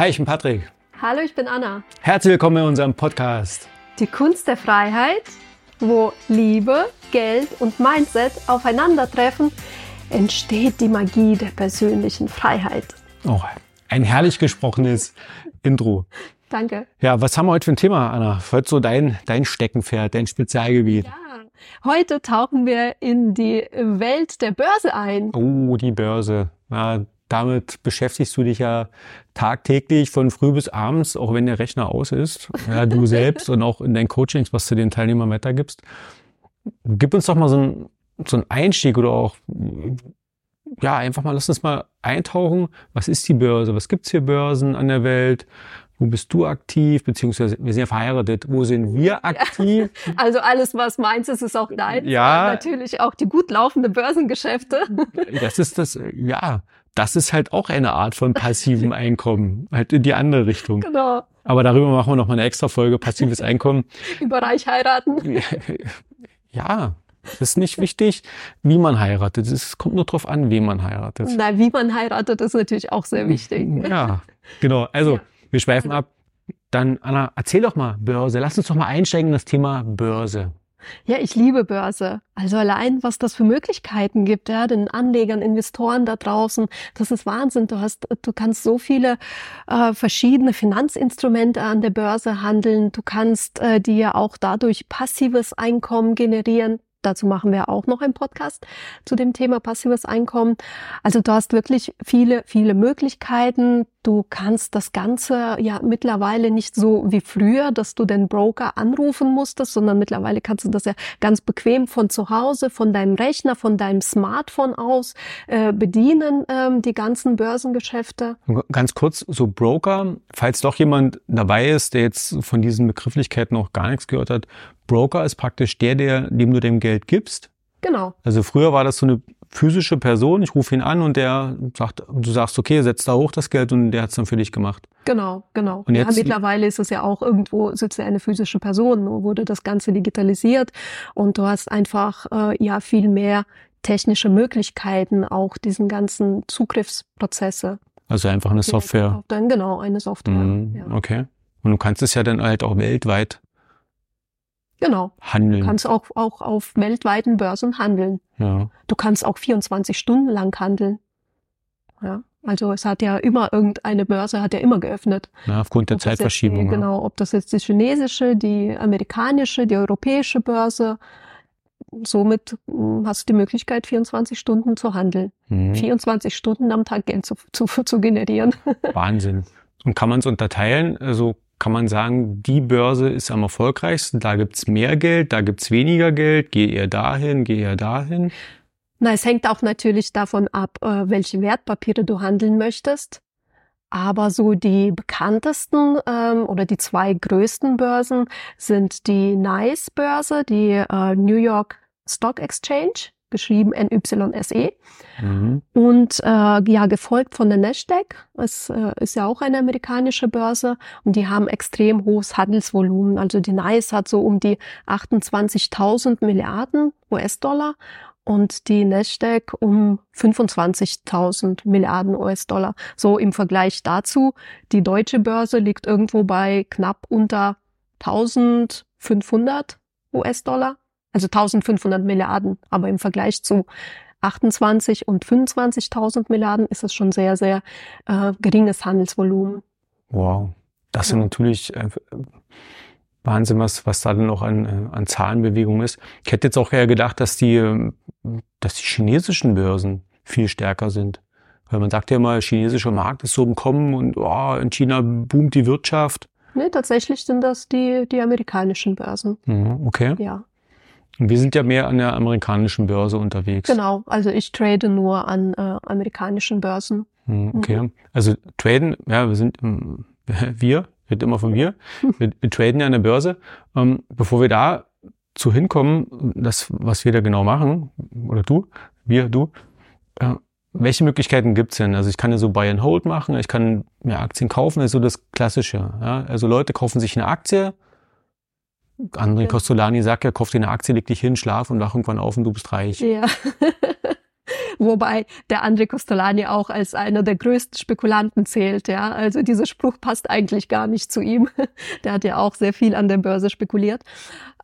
Hi, ich bin Patrick. Hallo, ich bin Anna. Herzlich willkommen in unserem Podcast. Die Kunst der Freiheit, wo Liebe, Geld und Mindset aufeinandertreffen, entsteht die Magie der persönlichen Freiheit. Oh, ein herrlich gesprochenes Intro. Danke. Ja, was haben wir heute für ein Thema, Anna? Heute so dein, dein Steckenpferd, dein Spezialgebiet. Ja, heute tauchen wir in die Welt der Börse ein. Oh, die Börse. Ja, damit beschäftigst du dich ja tagtäglich von früh bis abends, auch wenn der Rechner aus ist. Ja, du selbst und auch in deinen Coachings, was du den Teilnehmern weitergibst. Gib uns doch mal so ein so ein Einstieg oder auch, ja, einfach mal, lass uns mal eintauchen. Was ist die Börse? Was gibt's für Börsen an der Welt? Wo bist du aktiv? Beziehungsweise, wir sind ja verheiratet. Wo sind wir aktiv? Also alles, was meins ist, ist auch dein. Ja. Natürlich auch die gut laufende Börsengeschäfte. Das ist das, ja. Das ist halt auch eine Art von passivem Einkommen. Halt in die andere Richtung. Genau. Aber darüber machen wir noch mal eine extra Folge, passives Einkommen. Über reich heiraten. Ja, es ist nicht wichtig, wie man heiratet. Es kommt nur darauf an, wie man heiratet. Na, wie man heiratet, ist natürlich auch sehr wichtig. Ja, genau. Also, Ja. wir schweifen ab. Dann, Anna, erzähl doch mal Börse. Lass uns doch mal einsteigen in das Thema Börse. Ja, ich liebe Börse. Also allein, was das für Möglichkeiten gibt, ja, den Anlegern, Investoren da draußen, das ist Wahnsinn. Du hast, du kannst so viele äh, verschiedene Finanzinstrumente an der Börse handeln. Du kannst äh, dir auch dadurch passives Einkommen generieren. Dazu machen wir auch noch einen Podcast zu dem Thema passives Einkommen. Also du hast wirklich viele, viele Möglichkeiten. Du kannst das Ganze ja mittlerweile nicht so wie früher, dass du den Broker anrufen musstest, sondern mittlerweile kannst du das ja ganz bequem von zu Hause, von deinem Rechner, von deinem Smartphone aus äh, bedienen, ähm, die ganzen Börsengeschäfte. Ganz kurz, so Broker, falls doch jemand dabei ist, der jetzt von diesen Begrifflichkeiten noch gar nichts gehört hat. Broker ist praktisch der, der, dem du dem Geld gibst. Genau. Also früher war das so eine physische Person, ich rufe ihn an und der sagt, du sagst, okay, setz da hoch das Geld und der hat's dann für dich gemacht. Genau, genau. Und ja, jetzt- mittlerweile ist es ja auch irgendwo sitzt ja eine physische Person, nur wurde das Ganze digitalisiert und du hast einfach äh, ja viel mehr technische Möglichkeiten, auch diesen ganzen Zugriffsprozesse. Also einfach eine Software. Dein, genau, eine Software. Mhm, Ja. Okay. Und du kannst es ja dann halt auch weltweit Genau. Du handeln. kannst auch, auch auf weltweiten Börsen handeln. ja. Du kannst auch 24 Stunden lang handeln. Ja. Also es hat ja immer irgendeine Börse hat ja immer geöffnet. ja, aufgrund der Ob jetzt Zeitverschiebung. Ja. genau, ob das jetzt die chinesische, die amerikanische, die europäische Börse. Somit mh, hast du die Möglichkeit, 24 Stunden zu handeln. Mhm. 24 Stunden am Tag Geld zu, zu, zu generieren. Wahnsinn. Und kann man es unterteilen? Also kann man sagen, die Börse ist am erfolgreichsten, da gibt's mehr Geld, da gibt's weniger Geld, geh eher dahin, geh eher dahin. Na, es hängt auch natürlich davon ab, äh, welche Wertpapiere du handeln möchtest. Aber so die bekanntesten ähm, oder die zwei größten Börsen sind die NICE-Börse, die äh, New York Stock Exchange, geschrieben NYSE. Mhm. Und äh, ja, gefolgt von der Nasdaq. Es äh, ist ja auch eine amerikanische Börse und die haben extrem hohes Handelsvolumen. Also die NICE hat so um die 28.000 Milliarden US-Dollar und die Nasdaq um 25.000 Milliarden US-Dollar. So im Vergleich dazu, die deutsche Börse liegt irgendwo bei knapp unter 1.500 US-Dollar, also 1.500 Milliarden. Aber im Vergleich zu 28 und 25.000 Milliarden ist es schon sehr, sehr äh, geringes Handelsvolumen. Wow. Das ist Ja. natürlich äh, Wahnsinn, was, was da dann auch an, äh, an Zahlenbewegung ist. Ich hätte jetzt auch eher gedacht, dass die, dass die chinesischen Börsen viel stärker sind. Weil man sagt ja immer, chinesischer Markt ist so im Kommen und oh, in China boomt die Wirtschaft. Nee, tatsächlich sind das die, die amerikanischen Börsen. Mhm, okay. Ja, Und wir sind ja mehr an der amerikanischen Börse unterwegs. genau. Also ich trade nur an äh, amerikanischen Börsen. Hm, Okay. Also traden, ja, wir sind, ähm, wir, wird immer von wir, wir, wir traden ja an der Börse. Ähm, bevor wir da zu hinkommen, das, was wir da genau machen, oder du, wir, du, äh, welche Möglichkeiten gibt's denn? Also ich kann ja so Buy and Hold machen, ich kann mir Aktien kaufen, das ist so das Klassische. Ja? Also Leute kaufen sich eine Aktie, André. Costolani sagt ja, kauf dir eine Aktie, leg dich hin, schlaf und wach irgendwann auf und du bist reich. Ja. Wobei der André Costolani auch als einer der größten Spekulanten zählt, ja. Also dieser Spruch passt eigentlich gar nicht zu ihm. Der hat ja auch sehr viel an der Börse spekuliert.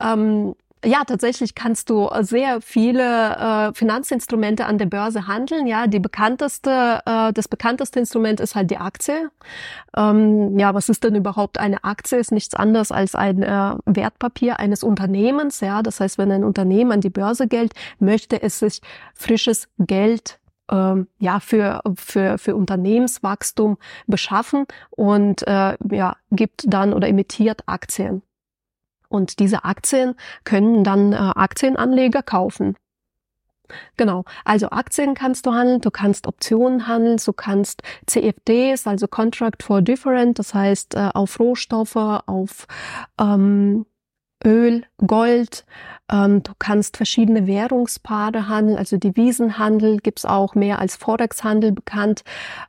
Ähm, ja, tatsächlich kannst du sehr viele äh, Finanzinstrumente an der Börse handeln. Ja, die bekannteste, äh, das bekannteste Instrument ist halt die Aktie. Ähm, ja, was ist denn überhaupt eine Aktie? Ist nichts anderes als ein äh, Wertpapier eines Unternehmens. Ja, das heißt, wenn ein Unternehmen an die Börse geht, möchte es sich frisches Geld ähm, ja für für für Unternehmenswachstum beschaffen und äh, ja gibt dann oder emittiert Aktien. Und diese Aktien können dann äh, Aktienanleger kaufen. Genau, also Aktien kannst du handeln, du kannst Optionen handeln, du kannst CFDs, also Contract for Different, das heißt äh, auf Rohstoffe, auf ähm, Öl, Gold, ähm, du kannst verschiedene Währungspaare handeln, also Devisenhandel gibt's auch mehr als Forex-Handel bekannt.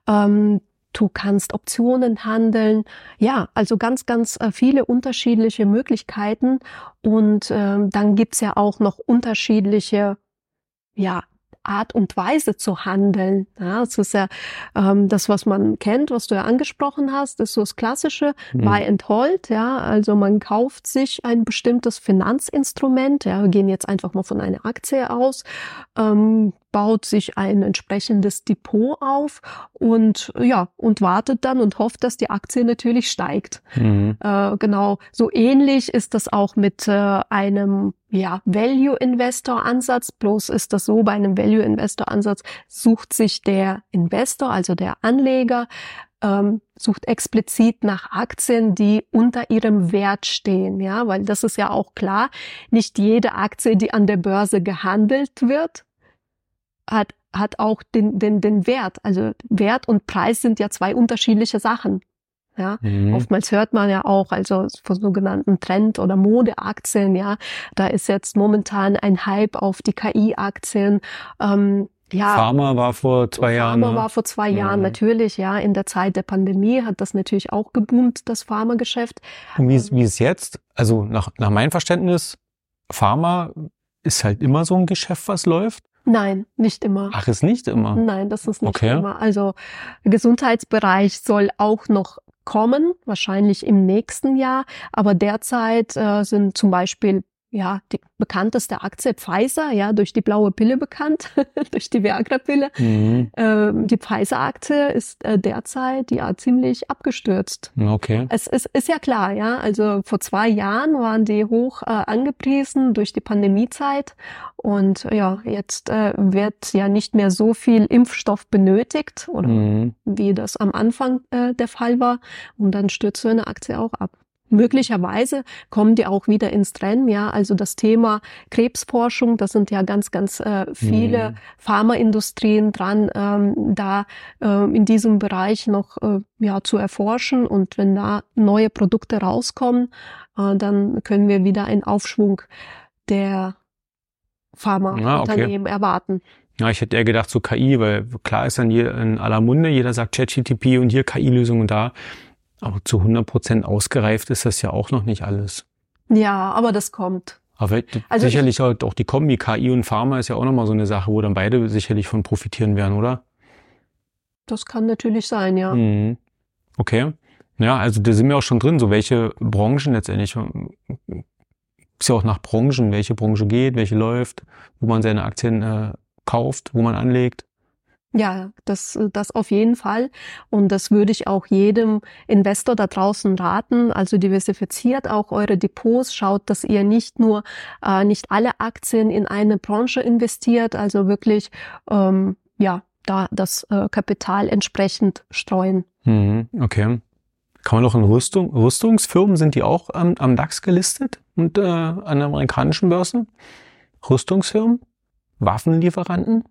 Ähm, Du kannst Optionen handeln. Ja, also ganz, ganz äh, viele unterschiedliche Möglichkeiten. Und ähm, dann gibt's ja auch noch unterschiedliche ja, Art und Weise zu handeln. Ja, das ist ja ähm, das, was man kennt, was du ja angesprochen hast, ist so das klassische mhm. Buy and Hold. Ja, also man kauft sich ein bestimmtes Finanzinstrument. Ja, wir gehen jetzt einfach mal von einer Aktie aus. Ähm, baut sich ein entsprechendes Depot auf und ja und wartet dann und hofft, dass die Aktie natürlich steigt. Mhm. Äh, genau, so ähnlich ist das auch mit äh, einem ja Value Investor Ansatz. Bloß ist das so bei einem Value Investor Ansatz sucht sich der Investor, also der Anleger ähm, sucht explizit nach Aktien, die unter ihrem Wert stehen, ja, weil das ist ja auch klar. Nicht jede Aktie, die an der Börse gehandelt wird, hat, hat auch den, den, den Wert. Also Wert und Preis sind ja zwei unterschiedliche Sachen. Ja, mhm. oftmals hört man ja auch, also von sogenannten Trend- oder Modeaktien, ja, da ist jetzt momentan ein Hype auf die KI-Aktien. Ähm, ja, Pharma war vor zwei Jahren. Pharma ne? war vor zwei mhm. Jahren natürlich, ja. In der Zeit der Pandemie hat das natürlich auch geboomt, das Pharmageschäft. Und wie, ähm, wie ist jetzt? Also nach, nach meinem Verständnis, Pharma ist halt immer so ein Geschäft, was läuft. Nein, nicht immer. Ach, ist nicht immer? Nein, das ist nicht okay. immer. Also Gesundheitsbereich soll auch noch kommen, wahrscheinlich im nächsten Jahr. Aber derzeit äh, sind zum Beispiel ja, die bekannteste Aktie Pfizer, ja, durch die blaue Pille bekannt, durch die Viagra-Pille. Mhm. Ähm, die Pfizer-Aktie ist äh, derzeit ja ziemlich abgestürzt. Okay. Es ist, ist ja klar, ja. Also vor zwei Jahren waren die hoch äh, angepriesen durch die Pandemiezeit und ja, jetzt äh, wird ja nicht mehr so viel Impfstoff benötigt oder mhm. wie das am Anfang äh, der Fall war und dann stürzt so eine Aktie auch ab. Möglicherweise kommen die auch wieder ins Rennen, ja. Also das Thema Krebsforschung, das sind ja ganz, ganz äh, viele mhm. Pharmaindustrien dran, ähm, da äh, in diesem Bereich noch äh, ja zu erforschen. Und wenn da neue Produkte rauskommen, äh, dann können wir wieder einen Aufschwung der Pharmaunternehmen ah, okay. erwarten. Ja, ich hätte eher gedacht so KI, weil klar ist dann hier in aller Munde, jeder sagt ChatGTP und hier KI-Lösungen da. Aber zu 100 Prozent ausgereift ist das ja auch noch nicht alles. Ja, aber das kommt. Aber also sicherlich halt auch die Kombi KI und Pharma ist ja auch nochmal so eine Sache, wo dann beide sicherlich von profitieren werden, oder? Das kann natürlich sein, ja. Mhm. Okay. Ja, also da sind wir auch schon drin, so welche Branchen letztendlich. Ist ja auch nach Branchen, welche Branche geht, welche läuft, wo man seine Aktien äh, kauft, wo man anlegt. Ja, das, das auf jeden Fall. Und das würde ich auch jedem Investor da draußen raten. Also diversifiziert auch eure Depots. Schaut, dass ihr nicht nur, äh, nicht alle Aktien in eine Branche investiert. Also wirklich, ähm, ja, da das äh, Kapital entsprechend streuen. Mhm, okay. Kann man noch in Rüstung, Rüstungsfirmen, sind die auch am, am DAX gelistet und äh, an amerikanischen Börsen? Rüstungsfirmen? Waffenlieferanten?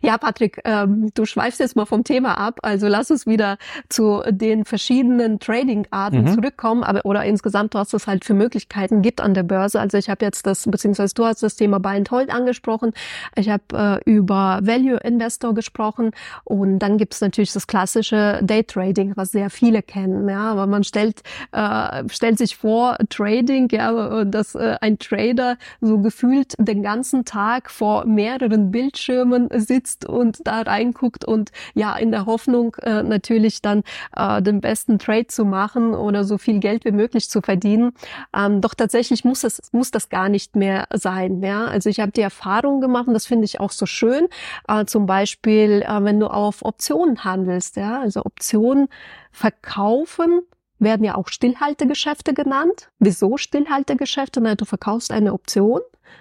Ja, Patrick, ähm, du schweifst jetzt mal vom Thema ab. Also lass uns wieder zu den verschiedenen Trading-Arten mhm. zurückkommen. Aber oder insgesamt, was es halt für Möglichkeiten gibt an der Börse. Also ich habe jetzt das, beziehungsweise du hast das Thema Buy and Hold angesprochen. Ich habe äh, über Value Investor gesprochen und dann gibt es natürlich das klassische Day Trading, was sehr viele kennen. Ja, aber man stellt äh, stellt sich vor Trading, ja, dass äh, ein Trader so gefühlt den ganzen Tag vor mehreren Bildschirmen besitzt und da reinguckt und ja, in der Hoffnung äh, natürlich dann äh, den besten Trade zu machen oder so viel Geld wie möglich zu verdienen. Ähm, doch tatsächlich muss es, muss das gar nicht mehr sein. Ja? Also ich habe die Erfahrung gemacht, und das finde ich auch so schön, äh, zum Beispiel, äh, wenn du auf Optionen handelst, ja, also Optionen verkaufen werden ja auch Stillhaltegeschäfte genannt. Wieso Stillhaltegeschäfte? Na, du verkaufst eine Option,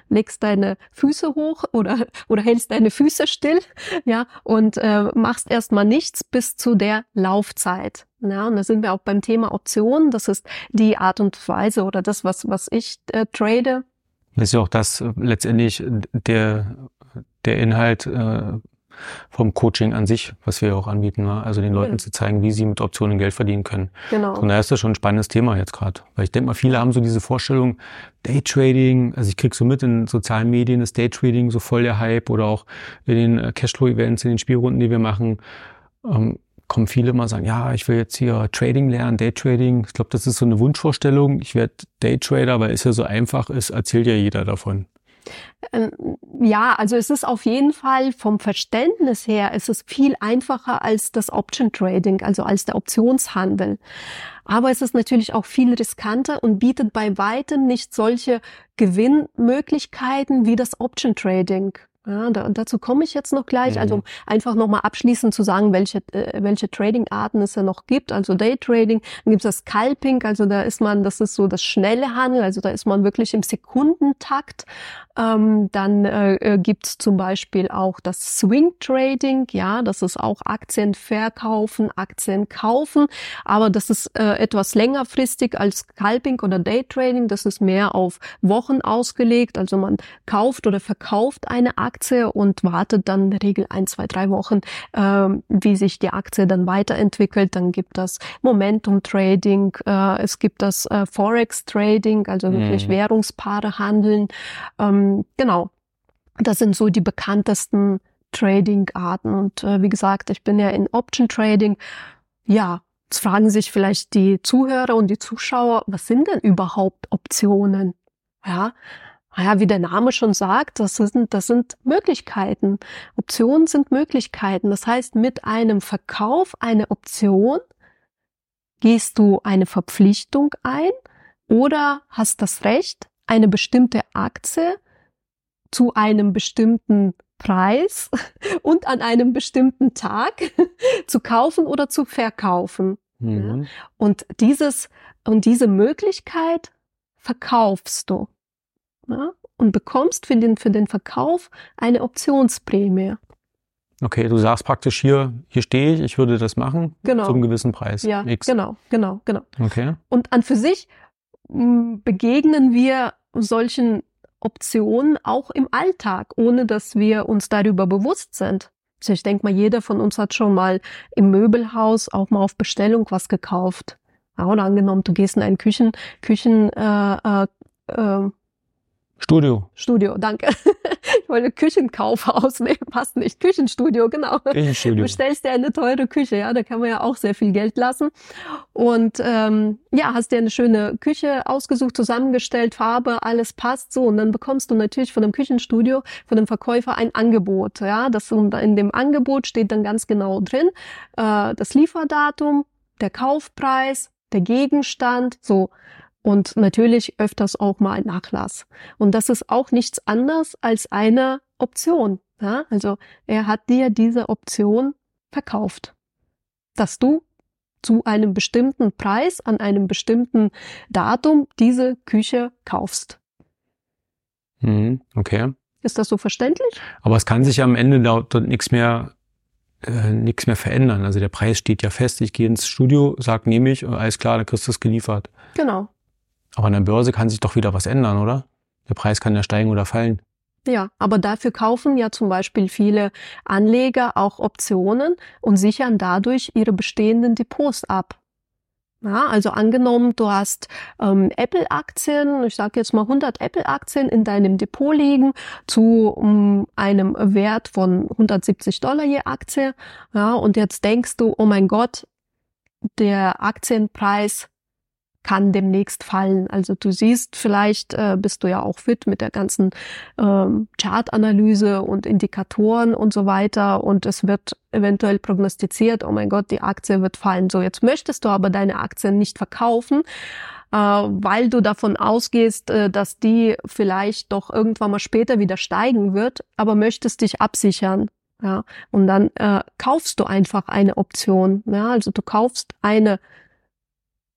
legst deine Füße hoch oder, oder hältst deine Füße still, ja, und äh, machst erstmal nichts bis zu der Laufzeit. Ja, und da sind wir auch beim Thema Optionen. Das ist die Art und Weise oder das, was, was ich äh, trade. Das ist ja auch das äh, letztendlich der, der Inhalt äh, vom Coaching an sich, was wir auch anbieten. Ne? Also den Leuten genau. zu zeigen, wie sie mit Optionen Geld verdienen können. Genau. Und da ist das schon ein spannendes Thema jetzt gerade. Weil ich denke mal, viele haben so diese Vorstellung, Daytrading, also ich krieg so mit in sozialen Medien, ist Daytrading so voll der Hype oder auch in den äh, Cashflow-Events, in den Spielrunden, die wir machen. Ähm, kommen viele mal sagen, ja, ich will jetzt hier Trading lernen, Daytrading. Ich glaube, das ist so eine Wunschvorstellung. Ich werde Daytrader, weil es ja so einfach ist, erzählt ja jeder davon. Ähm, ja, also es ist auf jeden Fall vom Verständnis her, es ist viel einfacher als das Option Trading, also als der Optionshandel. Aber es ist natürlich auch viel riskanter und bietet bei weitem nicht solche Gewinnmöglichkeiten wie das Option Trading. Ja, da, dazu komme ich jetzt noch gleich. Also, mhm. Also einfach nochmal abschließend zu sagen, welche, äh, welche Trading-Arten es ja noch gibt. Also Daytrading, dann gibt es das Scalping, also da ist man, das ist so das schnelle Handel, also da ist man wirklich im Sekundentakt. Ähm, dann äh, äh gibt es zum Beispiel auch das Swing Trading, ja, das ist auch Aktien verkaufen, Aktien kaufen, aber das ist äh, etwas längerfristig als Scalping oder Daytrading. Das ist mehr auf Wochen ausgelegt, also man kauft oder verkauft eine Aktie Aktie und wartet dann in der Regel ein, zwei, drei Wochen, äh, wie sich die Aktie dann weiterentwickelt. Dann gibt das Momentum Trading, äh, es gibt das äh, Forex Trading, also wirklich mhm. Währungspaare handeln. Ähm, genau, das sind so die bekanntesten Trading-Arten. Und äh, wie gesagt, ich bin ja in Option Trading. Ja, jetzt fragen sich vielleicht die Zuhörer und die Zuschauer, was sind denn überhaupt Optionen? Ja, naja, wie der Name schon sagt, das sind, das sind Möglichkeiten. Optionen sind Möglichkeiten. Das heißt, mit einem Verkauf einer Option gehst du eine Verpflichtung ein oder hast das Recht, eine bestimmte Aktie zu einem bestimmten Preis und an einem bestimmten Tag zu kaufen oder zu verkaufen. Mhm. Und dieses, und diese Möglichkeit verkaufst du ja, und bekommst für den, für den Verkauf eine Optionsprämie. Okay, du sagst praktisch hier, hier stehe ich, ich würde das machen genau. zum gewissen Preis. Ja, X. genau, genau, genau. Okay. Und an für sich hm, begegnen wir solchen Optionen auch im Alltag, ohne dass wir uns darüber bewusst sind. Also ich denke mal, jeder von uns hat schon mal im Möbelhaus auch mal auf Bestellung was gekauft. Ja, oder angenommen, du gehst in ein Küchen, Küchen äh, äh, äh Studio. Studio, danke. Ich wollte Küchenkauf ausnehmen, passt nicht. Küchenstudio, genau. Küchenstudio. Du stellst dir eine teure Küche, ja, da kann man ja auch sehr viel Geld lassen. Und ähm, ja, hast dir eine schöne Küche ausgesucht, zusammengestellt, Farbe, alles passt so. Und dann bekommst du natürlich von dem Küchenstudio, von dem Verkäufer ein Angebot. Ja, das in dem Angebot steht dann ganz genau drin, äh, das Lieferdatum, der Kaufpreis, der Gegenstand, so und natürlich öfters auch mal Nachlass. Und das ist auch nichts anderes als eine Option. Ja? Also er hat dir diese Option verkauft, dass du zu einem bestimmten Preis an einem bestimmten Datum diese Küche kaufst. Mhm, okay. Ist das so verständlich? Aber es kann sich am Ende dort, dort nichts mehr äh, nichts mehr verändern. Also der Preis steht ja fest. Ich gehe ins Studio, sag nehme ich, alles klar, dann kriegst du es geliefert. Genau. Aber an der Börse kann sich doch wieder was ändern, oder? Der Preis kann ja steigen oder fallen. Ja, aber dafür kaufen ja zum Beispiel viele Anleger auch Optionen und sichern dadurch ihre bestehenden Depots ab. Ja, also angenommen, du hast ähm, Apple-Aktien, ich sage jetzt mal 100 Apple-Aktien in deinem Depot liegen zu um, einem Wert von 170 Dollar je Aktie. Ja, und jetzt denkst du, oh mein Gott, der Aktienpreis kann demnächst fallen. Also du siehst, vielleicht äh, bist du ja auch fit mit der ganzen ähm, Chartanalyse und Indikatoren und so weiter und es wird eventuell prognostiziert, oh mein Gott, die Aktie wird fallen. So, jetzt möchtest du aber deine Aktien nicht verkaufen, äh, weil du davon ausgehst, äh, dass die vielleicht doch irgendwann mal später wieder steigen wird, aber möchtest dich absichern. Ja, und dann äh, kaufst du einfach eine Option. Ja, also du kaufst eine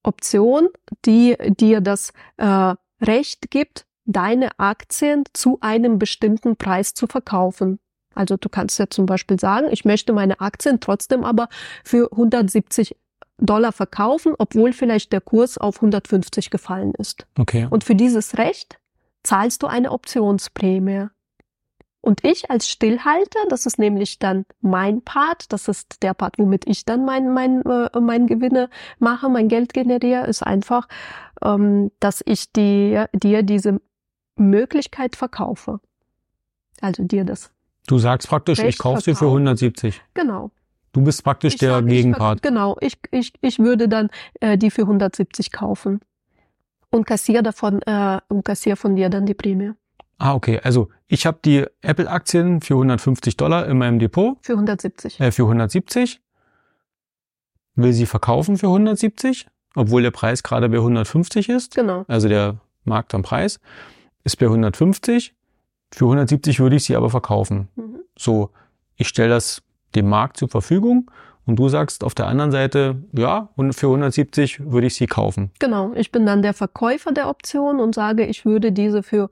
Option, die dir das äh, Recht gibt, deine Aktien zu einem bestimmten Preis zu verkaufen. Also du kannst ja zum Beispiel sagen, ich möchte meine Aktien trotzdem aber für 170 Dollar verkaufen, obwohl vielleicht der Kurs auf 150 gefallen ist. Okay. Und für dieses Recht zahlst du eine Optionsprämie. Und ich als Stillhalter, das ist nämlich dann mein Part, das ist der Part, womit ich dann mein, mein, äh, mein Gewinne mache, mein Geld generiere, ist einfach, ähm, dass ich dir, dir diese Möglichkeit verkaufe. Also dir das. Du sagst praktisch, Recht ich kaufe sie für 170. Genau. Du bist praktisch ich der sag, Gegenpart. Ich, genau, ich, ich, ich würde dann äh, die für 170 kaufen und kassiere davon äh, und kassiere von dir dann die Prämie. Ah, okay. Also ich habe die Apple-Aktien für 150 Dollar in meinem Depot. Für 170. Äh, für 170. Will sie verkaufen für 170, obwohl der Preis gerade bei 150 ist. Genau. Also der Markt am Preis ist bei 150. Für 170 würde ich sie aber verkaufen. Mhm. So, ich stelle das dem Markt zur Verfügung und du sagst auf der anderen Seite, ja, und für 170 würde ich sie kaufen. Genau, ich bin dann der Verkäufer der Option und sage, ich würde diese für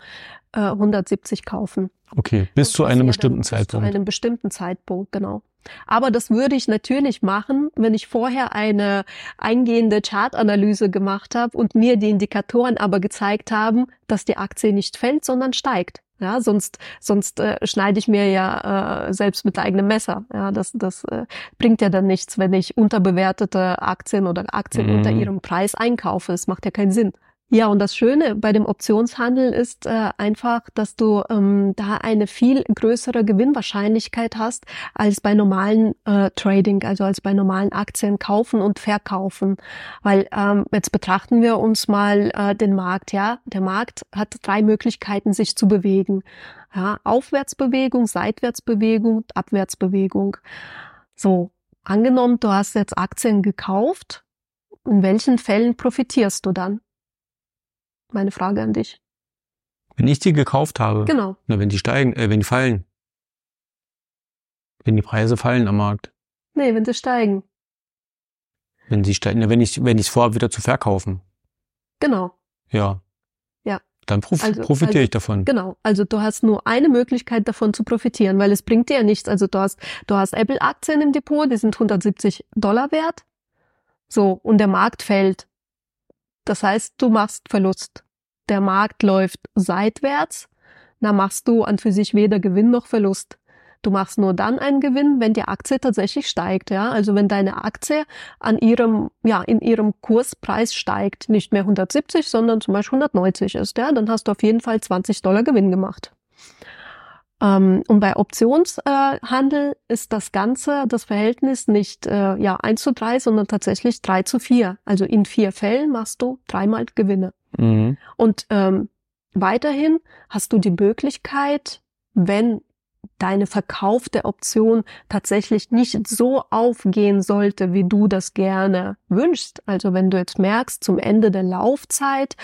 170 äh, kaufen. Okay, bis zu einem bestimmten Zeitpunkt. Bis zu einem bestimmten Zeitpunkt, genau. Aber das würde ich natürlich machen, wenn ich vorher eine eingehende Chartanalyse gemacht habe und mir die Indikatoren aber gezeigt haben, dass die Aktie nicht fällt, sondern steigt. Ja, sonst sonst äh, schneide ich mir ja äh, selbst mit eigenem Messer. Ja, das das äh, bringt ja dann nichts, wenn ich unterbewertete Aktien oder Aktien mhm. unter ihrem Preis einkaufe. Das macht ja keinen Sinn. Ja, und das Schöne bei dem Optionshandel ist äh, einfach, dass du ähm, da eine viel größere Gewinnwahrscheinlichkeit hast als bei normalen äh, Trading, also als bei normalen Aktien kaufen und verkaufen. Weil ähm, jetzt betrachten wir uns mal äh, den Markt. Ja, der Markt hat drei Möglichkeiten, sich zu bewegen. Ja, Aufwärtsbewegung, Seitwärtsbewegung, Abwärtsbewegung. So, angenommen, du hast jetzt Aktien gekauft. In welchen Fällen profitierst du dann? Meine Frage an dich. Wenn ich die gekauft habe? Genau. Na, wenn die steigen, äh, wenn die fallen. Wenn die Preise fallen am Markt. Nee, wenn sie steigen. Wenn sie steigen, wenn ich, wenn ich es vorhabe, wieder zu verkaufen. Genau. Ja. Ja. Dann prof also, profitiere also, ich davon. Genau. Also du hast nur eine Möglichkeit davon zu profitieren, weil es bringt dir ja nichts. Also du hast, du hast Apple-Aktien im Depot, die sind 170 Dollar wert. So. Und der Markt fällt. Das heißt, du machst Verlust. Der Markt läuft seitwärts, na machst du an für sich weder Gewinn noch Verlust. Du machst nur dann einen Gewinn, wenn die Aktie tatsächlich steigt, ja. Also wenn deine Aktie an ihrem, ja, in ihrem Kurspreis steigt, nicht mehr 170, sondern zum Beispiel 190 ist, ja, dann hast du auf jeden Fall 20 Dollar Gewinn gemacht. Ähm, und bei Optionshandel äh, ist das Ganze, das Verhältnis nicht äh, ja, 1 zu 3, sondern tatsächlich 3 zu 4. Also in vier Fällen machst du dreimal Gewinne. Mhm. Und ähm, weiterhin hast du die Möglichkeit, wenn deine Verkauf der Option tatsächlich nicht so aufgehen sollte, wie du das gerne wünschst. Also wenn du jetzt merkst, zum Ende der Laufzeit,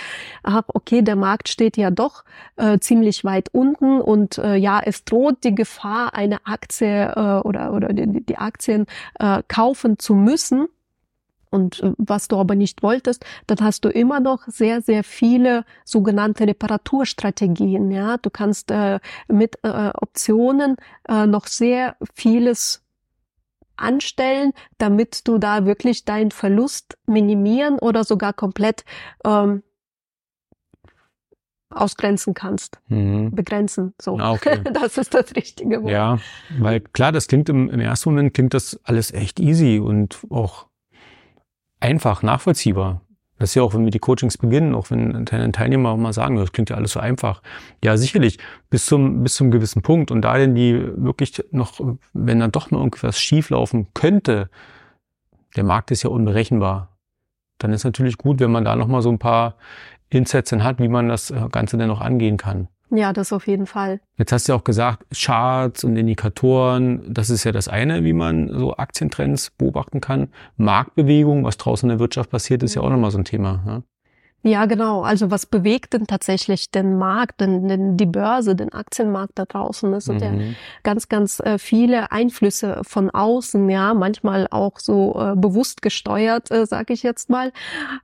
ach, okay, der Markt steht ja doch äh, ziemlich weit unten und äh, ja, es droht die Gefahr, eine Aktie äh, oder, oder die, die Aktien äh, kaufen zu müssen, und äh, was du aber nicht wolltest, dann hast du immer noch sehr, sehr viele sogenannte Reparaturstrategien. Ja, du kannst äh, mit äh, Optionen äh, noch sehr vieles anstellen, damit du da wirklich deinen Verlust minimieren oder sogar komplett ähm, ausgrenzen kannst, mhm. begrenzen. So, ah, okay. das ist das richtige Wort. Ja, weil klar, das klingt im, im ersten Moment klingt das alles echt easy und auch einfach nachvollziehbar. Das ist ja auch, wenn wir die Coachings beginnen, auch wenn Teilnehmer mal sagen, das klingt ja alles so einfach. Ja, sicherlich, bis zum, bis zum gewissen Punkt. Und da denn die wirklich noch, wenn dann doch mal irgendwas schieflaufen könnte, der Markt ist ja unberechenbar. dann ist natürlich gut, wenn man da nochmal so ein paar Insights dann hat, wie man das Ganze dann noch angehen kann. Ja, das auf jeden Fall. Jetzt hast du ja auch gesagt, Charts und Indikatoren, das ist ja das eine, wie man so Aktientrends beobachten kann. Marktbewegung, was draußen in der Wirtschaft passiert, ist ja auch nochmal so ein Thema. Ja? Ja, genau. Also was bewegt denn tatsächlich den Markt, den, den, die Börse, den Aktienmarkt da draußen? Das sind mhm. ja ganz, ganz äh, viele Einflüsse von außen, ja, manchmal auch so äh, bewusst gesteuert, äh, sage ich jetzt mal.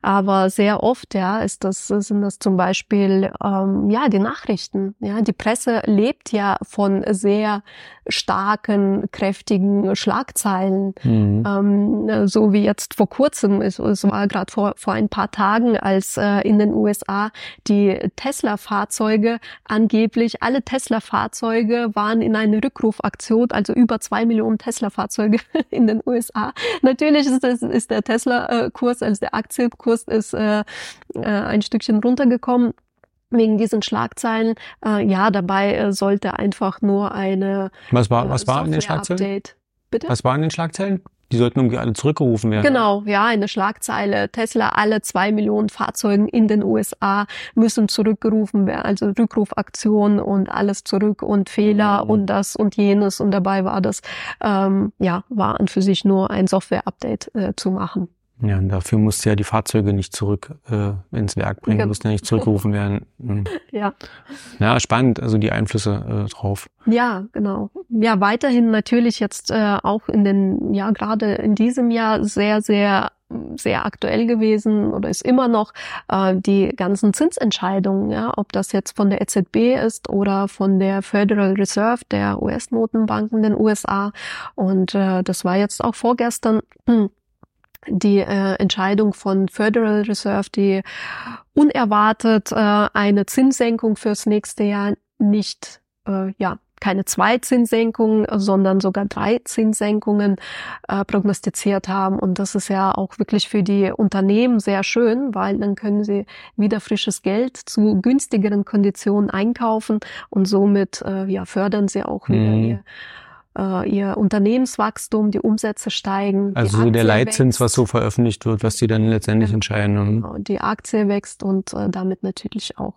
Aber sehr oft, ja, ist das, sind das zum Beispiel ähm, ja die Nachrichten. Ja, die Presse lebt ja von sehr starken, kräftigen Schlagzeilen. Mhm. Ähm, so wie jetzt vor kurzem, es, es war gerade vor, vor ein paar Tagen, als äh, in den USA die Tesla-Fahrzeuge angeblich, alle Tesla-Fahrzeuge waren in einer Rückrufaktion, also über zwei Millionen Tesla-Fahrzeuge in den USA. Natürlich ist, das, ist der Tesla-Kurs, also der Aktienkurs ist äh, äh, ein Stückchen runtergekommen wegen diesen Schlagzeilen. Äh, ja, dabei äh, sollte einfach nur eine Was war, was war in den Schlagzeilen? Bitte? Was waren in den Schlagzeilen? Die sollten irgendwie alle zurückgerufen werden. Genau, ja, eine Schlagzeile. Tesla, alle zwei Millionen Fahrzeugen in den USA müssen zurückgerufen werden, also Rückrufaktion und alles zurück und Fehler mhm. und das und jenes. Und dabei war das, ähm, ja, war an für sich nur ein Software-Update äh, zu machen. Ja, und dafür musste ja die Fahrzeuge nicht zurück äh, ins Werk bringen, genau. mussten ja nicht zurückgerufen werden. Mhm. Ja. Ja, spannend, also die Einflüsse äh, drauf. Ja, genau. Ja, weiterhin natürlich jetzt äh, auch in den, ja, gerade in diesem Jahr sehr, sehr sehr aktuell gewesen oder ist immer noch äh, die ganzen Zinsentscheidungen, ja, ob das jetzt von der EZB ist oder von der Federal Reserve, der US-Notenbanken in den USA. Und äh, das war jetzt auch vorgestern die äh, Entscheidung von Federal Reserve, die unerwartet äh, eine Zinssenkung fürs nächste Jahr nicht, äh, ja, keine zwei Zinssenkungen, sondern sogar drei Zinssenkungen äh, prognostiziert haben. Und das ist ja auch wirklich für die Unternehmen sehr schön, weil dann können sie wieder frisches Geld zu günstigeren Konditionen einkaufen und somit äh, ja, fördern sie auch wieder mhm. ihr äh, ihr Unternehmenswachstum, die Umsätze steigen. Also so der Leitzins, wächst. was so veröffentlicht wird, was die dann letztendlich ja, entscheiden. Genau, die Aktie wächst und äh, damit natürlich auch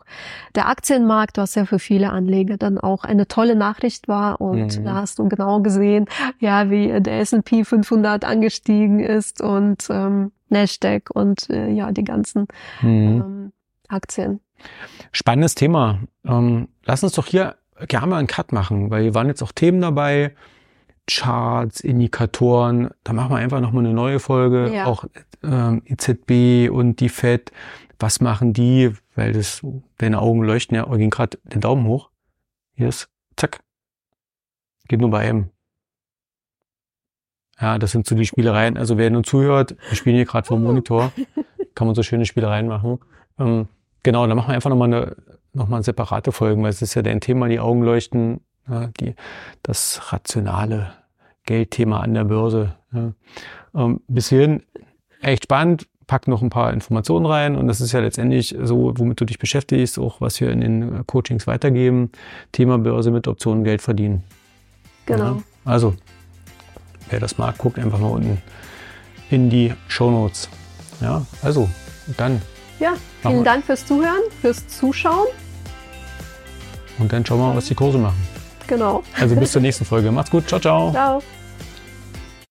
der Aktienmarkt, was ja für viele Anleger dann auch eine tolle Nachricht war. Und mhm. da hast du genau gesehen, ja, wie der S&P 500 angestiegen ist und ähm, Nasdaq und äh, ja, die ganzen mhm. ähm, Aktien. Spannendes Thema. Ähm, lass uns doch hier gerne mal einen Cut machen, weil hier waren jetzt auch Themen dabei, Charts, Indikatoren. Da machen wir einfach nochmal eine neue Folge. Ja. Auch ähm, EZB und die FED. Was machen die? Weil das, deine Augen leuchten ja, gehen gerade den Daumen hoch. Hier ist, zack. Geht nur bei M. Ja, das sind so die Spielereien. Also wer nun zuhört, wir spielen hier gerade vor dem Monitor, kann man so schöne Spielereien machen. Ähm, genau, dann machen wir einfach nochmal eine nochmal separate Folgen, weil es ist ja dein Thema, die Augen leuchten, ja, die, das rationale Geldthema an der Börse. Ja. Ähm, bis hierhin echt spannend, pack noch ein paar Informationen rein und das ist ja letztendlich so, womit du dich beschäftigst, auch was wir in den Coachings weitergeben. Thema Börse mit Optionen Geld verdienen. Genau. Ja. Also, wer das mag, guckt einfach mal unten in die Show Notes. Ja, also, dann ja, vielen Dank fürs Zuhören, fürs Zuschauen. Und dann schauen wir mal, was die Kurse machen. Genau. Also bis zur nächsten Folge. Macht's gut. Ciao, ciao. Ciao.